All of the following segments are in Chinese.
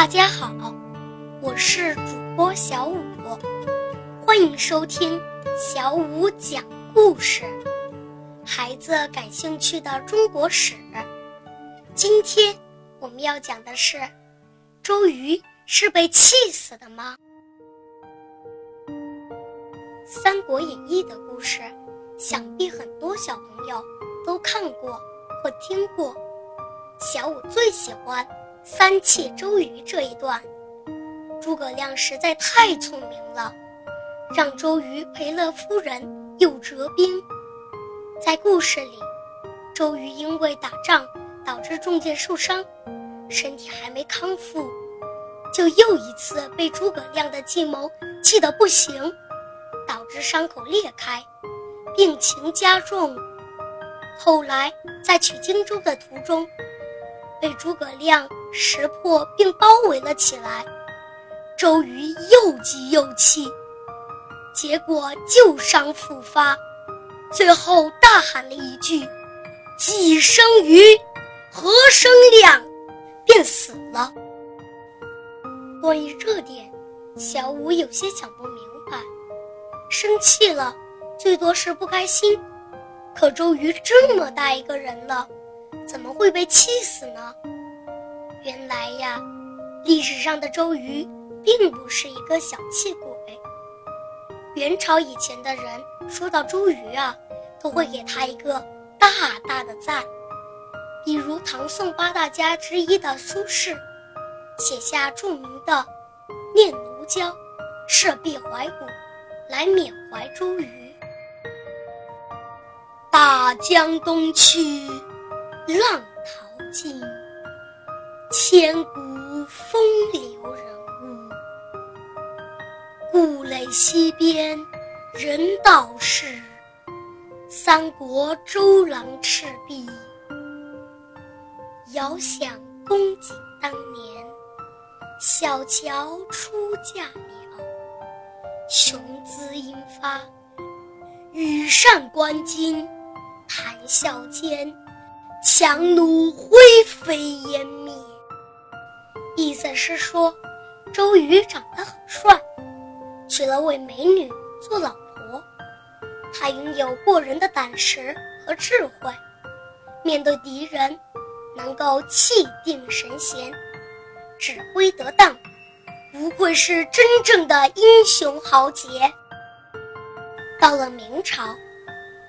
大家好，我是主播小五，欢迎收听小五讲故事。孩子感兴趣的中国史，今天我们要讲的是：周瑜是被气死的吗？《三国演义》的故事，想必很多小朋友都看过或听过。小五最喜欢。三气周瑜这一段，诸葛亮实在太聪明了，让周瑜赔了夫人又折兵。在故事里，周瑜因为打仗导致中箭受伤，身体还没康复，就又一次被诸葛亮的计谋气得不行，导致伤口裂开，病情加重。后来在取荆州的途中。被诸葛亮识破并包围了起来，周瑜又急又气，结果旧伤复发，最后大喊了一句：“既生瑜，何生亮？”便死了。关于这点，小五有些想不明白。生气了，最多是不开心，可周瑜这么大一个人了。怎么会被气死呢？原来呀，历史上的周瑜并不是一个小气鬼。元朝以前的人说到周瑜啊，都会给他一个大大的赞。比如唐宋八大家之一的苏轼，写下著名的《念奴娇·赤壁怀古》，来缅怀周瑜。大江东去。浪淘尽，千古风流人物。故垒西边，人道是，三国周郎赤壁。遥想公瑾当年，小乔出嫁了。雄姿英发，羽扇纶巾，谈笑间。强弩灰飞烟灭，意思是说，周瑜长得很帅，娶了位美女做老婆。他拥有过人的胆识和智慧，面对敌人能够气定神闲，指挥得当，不愧是真正的英雄豪杰。到了明朝，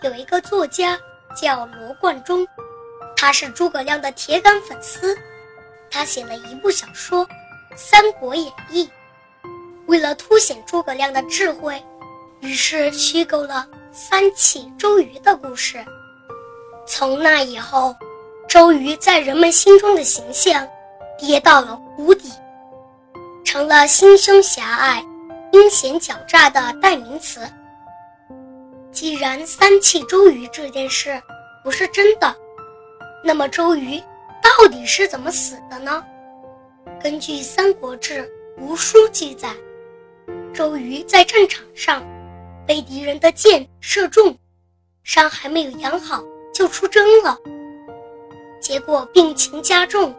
有一个作家叫罗贯中。他是诸葛亮的铁杆粉丝，他写了一部小说《三国演义》，为了凸显诸葛亮的智慧，于是虚构了三气周瑜的故事。从那以后，周瑜在人们心中的形象跌到了谷底，成了心胸狭隘、阴险狡诈的代名词。既然三气周瑜这件事不是真的，那么周瑜到底是怎么死的呢？根据《三国志》吴书记载，周瑜在战场上被敌人的箭射中，伤还没有养好就出征了，结果病情加重，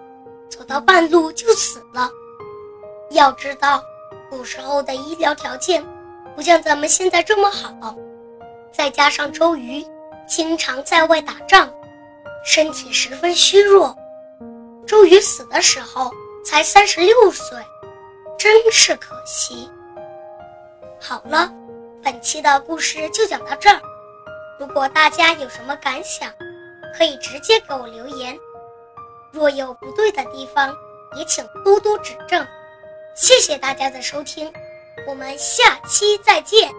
走到半路就死了。要知道，古时候的医疗条件不像咱们现在这么好，再加上周瑜经常在外打仗。身体十分虚弱，周瑜死的时候才三十六岁，真是可惜。好了，本期的故事就讲到这儿。如果大家有什么感想，可以直接给我留言。若有不对的地方，也请多多指正。谢谢大家的收听，我们下期再见。